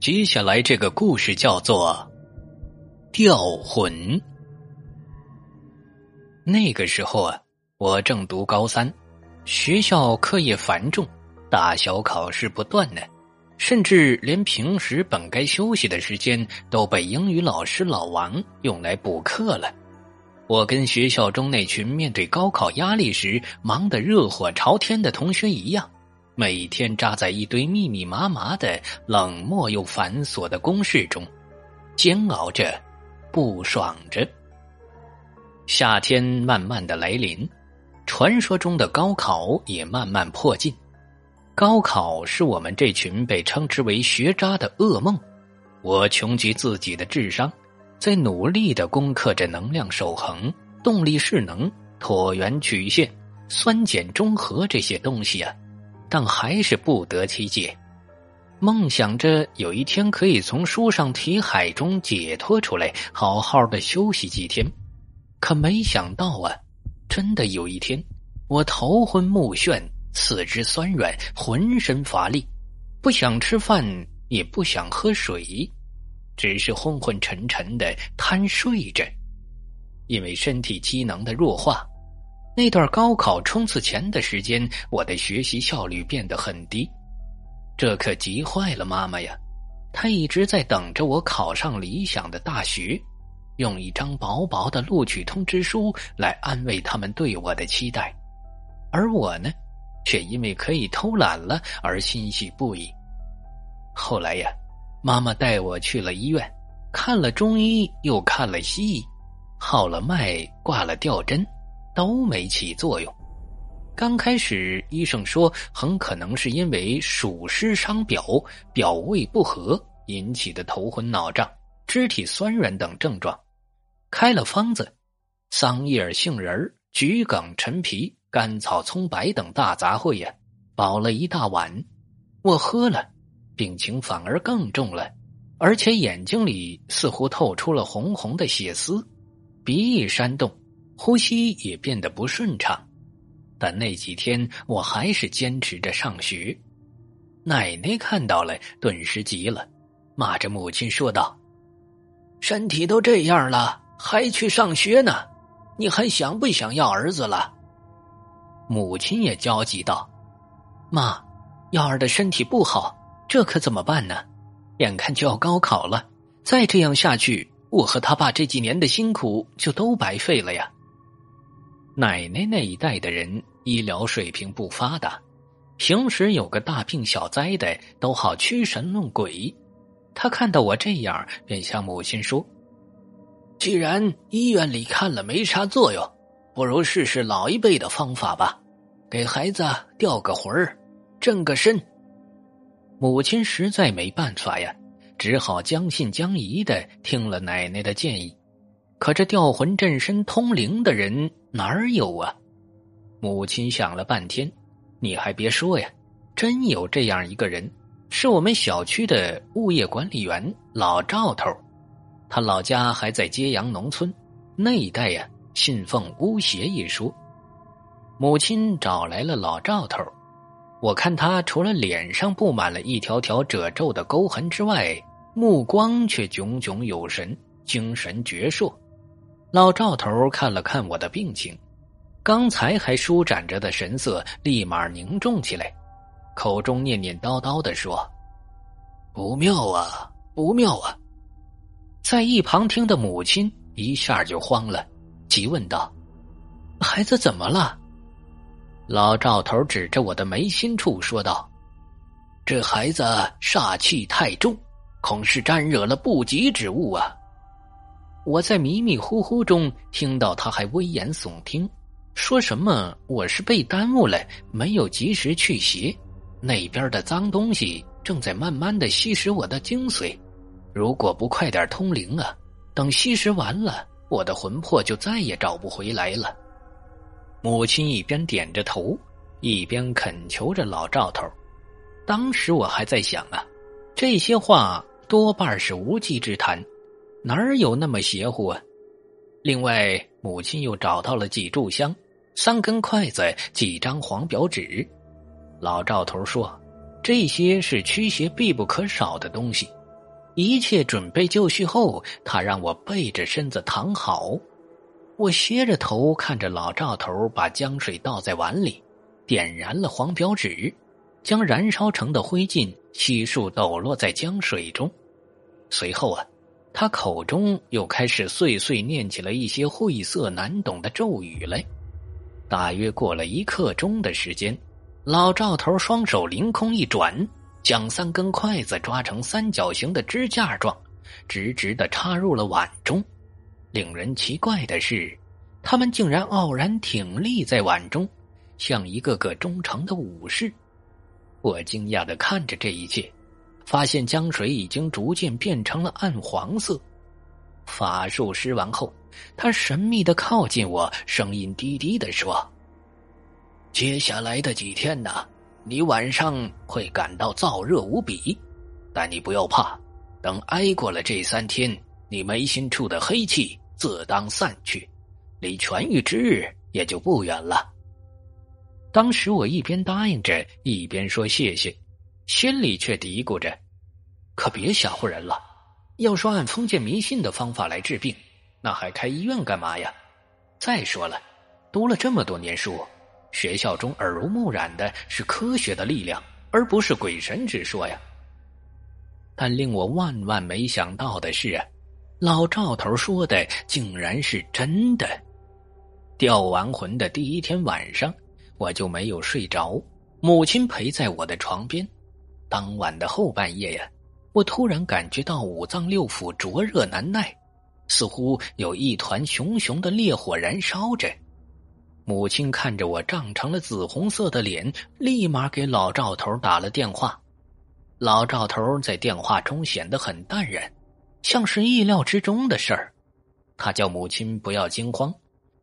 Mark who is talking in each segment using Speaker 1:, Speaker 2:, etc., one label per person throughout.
Speaker 1: 接下来这个故事叫做《吊魂》。那个时候啊，我正读高三，学校课业繁重，大小考试不断呢，甚至连平时本该休息的时间都被英语老师老王用来补课了。我跟学校中那群面对高考压力时忙得热火朝天的同学一样。每天扎在一堆密密麻麻的冷漠又繁琐的公式中，煎熬着，不爽着。夏天慢慢的来临，传说中的高考也慢慢迫近。高考是我们这群被称之为学渣的噩梦。我穷极自己的智商，在努力的攻克着能量守恒、动力势能、椭圆曲线、酸碱中和这些东西啊。但还是不得其解，梦想着有一天可以从书上题海中解脱出来，好好的休息几天。可没想到啊，真的有一天，我头昏目眩，四肢酸软，浑身乏力，不想吃饭，也不想喝水，只是昏昏沉沉的贪睡着，因为身体机能的弱化。那段高考冲刺前的时间，我的学习效率变得很低，这可急坏了妈妈呀！她一直在等着我考上理想的大学，用一张薄薄的录取通知书来安慰他们对我的期待，而我呢，却因为可以偷懒了而欣喜不已。后来呀，妈妈带我去了医院，看了中医，又看了西医，号了脉，挂了吊针。都没起作用。刚开始，医生说很可能是因为暑湿伤表、表胃不和引起的头昏脑胀、肢体酸软等症状，开了方子：桑叶、杏仁、桔梗、陈皮、甘草、葱白等大杂烩呀，煲了一大碗。我喝了，病情反而更重了，而且眼睛里似乎透出了红红的血丝，鼻翼煽动。呼吸也变得不顺畅，但那几天我还是坚持着上学。奶奶看到了，顿时急了，骂着母亲说道：“身体都这样了，还去上学呢？你还想不想要儿子了？”母亲也焦急道：“妈，幺儿的身体不好，这可怎么办呢？眼看就要高考了，再这样下去，我和他爸这几年的辛苦就都白费了呀。”奶奶那一代的人医疗水平不发达，平时有个大病小灾的都好驱神弄鬼。他看到我这样，便向母亲说：“既然医院里看了没啥作用，不如试试老一辈的方法吧，给孩子吊个魂儿，正个身。”母亲实在没办法呀，只好将信将疑的听了奶奶的建议。可这吊魂镇身通灵的人哪儿有啊？母亲想了半天，你还别说呀，真有这样一个人，是我们小区的物业管理员老赵头。他老家还在揭阳农村，那一带呀信奉巫邪一说。母亲找来了老赵头，我看他除了脸上布满了一条条褶皱的沟痕之外，目光却炯炯有神，精神矍铄。老赵头看了看我的病情，刚才还舒展着的神色立马凝重起来，口中念念叨叨的说：“不妙啊，不妙啊！”在一旁听的母亲一下就慌了，急问道：“孩子怎么了？”老赵头指着我的眉心处说道：“这孩子煞气太重，恐是沾惹了不吉之物啊。”我在迷迷糊糊中听到他还危言耸听，说什么我是被耽误了，没有及时去邪，那边的脏东西正在慢慢的吸食我的精髓，如果不快点通灵啊，等吸食完了，我的魂魄就再也找不回来了。母亲一边点着头，一边恳求着老赵头。当时我还在想啊，这些话多半是无稽之谈。哪儿有那么邪乎啊！另外，母亲又找到了几炷香、三根筷子、几张黄表纸。老赵头说：“这些是驱邪必不可少的东西，一切准备就绪后，他让我背着身子躺好。我斜着头看着老赵头把江水倒在碗里，点燃了黄表纸，将燃烧成的灰烬悉数抖落在江水中。随后啊，他口中又开始碎碎念起了一些晦涩难懂的咒语来。大约过了一刻钟的时间，老赵头双手凌空一转。将三根筷子抓成三角形的支架状，直直的插入了碗中。令人奇怪的是，他们竟然傲然挺立在碗中，像一个个忠诚的武士。我惊讶的看着这一切，发现江水已经逐渐变成了暗黄色。法术施完后，他神秘的靠近我，声音低低的说：“接下来的几天呢？”你晚上会感到燥热无比，但你不要怕，等挨过了这三天，你眉心处的黑气自当散去，离痊愈之日也就不远了。当时我一边答应着，一边说谢谢，心里却嘀咕着：可别吓唬人了。要说按封建迷信的方法来治病，那还开医院干嘛呀？再说了，读了这么多年书。学校中耳濡目染的是科学的力量，而不是鬼神之说呀。但令我万万没想到的是，老赵头说的竟然是真的。吊完魂的第一天晚上，我就没有睡着，母亲陪在我的床边。当晚的后半夜呀，我突然感觉到五脏六腑灼热难耐，似乎有一团熊熊的烈火燃烧着。母亲看着我涨成了紫红色的脸，立马给老赵头打了电话。老赵头在电话中显得很淡然，像是意料之中的事儿。他叫母亲不要惊慌，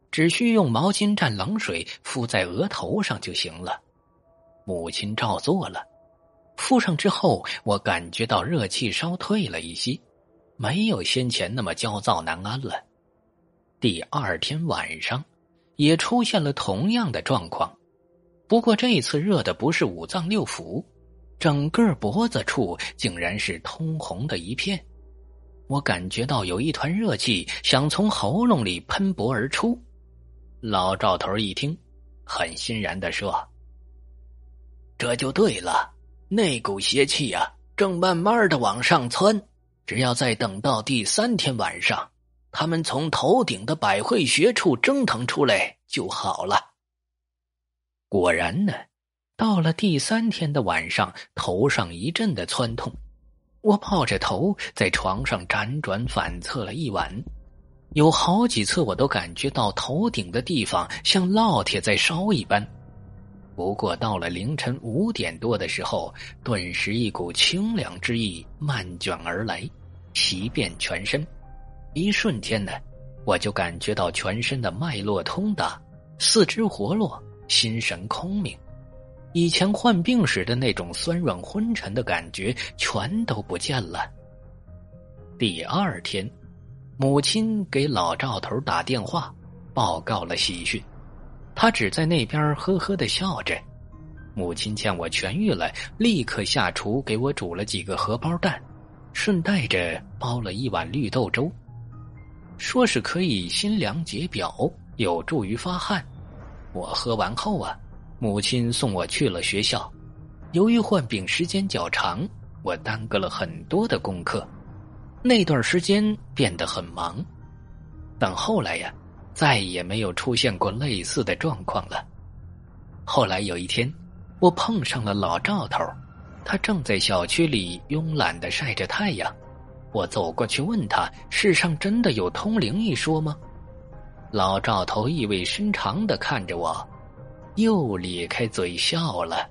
Speaker 1: 只需用毛巾蘸冷水敷在额头上就行了。母亲照做了，敷上之后，我感觉到热气稍退了一些，没有先前那么焦躁难安了。第二天晚上。也出现了同样的状况，不过这次热的不是五脏六腑，整个脖子处竟然是通红的一片。我感觉到有一团热气想从喉咙里喷薄而出。老赵头一听，很欣然的说：“这就对了，那股邪气啊，正慢慢的往上窜，只要再等到第三天晚上。”他们从头顶的百会穴处蒸腾出来就好了。果然呢，到了第三天的晚上，头上一阵的窜痛，我抱着头在床上辗转反侧了一晚，有好几次我都感觉到头顶的地方像烙铁在烧一般。不过到了凌晨五点多的时候，顿时一股清凉之意漫卷而来，袭遍全身。一瞬间呢，我就感觉到全身的脉络通达，四肢活络，心神空明。以前患病时的那种酸软昏沉的感觉全都不见了。第二天，母亲给老赵头打电话，报告了喜讯。他只在那边呵呵的笑着。母亲见我痊愈了，立刻下厨给我煮了几个荷包蛋，顺带着煲了一碗绿豆粥。说是可以辛凉解表，有助于发汗。我喝完后啊，母亲送我去了学校。由于患病时间较长，我耽搁了很多的功课，那段时间变得很忙。但后来呀，再也没有出现过类似的状况了。后来有一天，我碰上了老赵头，他正在小区里慵懒的晒着太阳。我走过去问他：“世上真的有通灵一说吗？”老赵头意味深长的看着我，又咧开嘴笑了。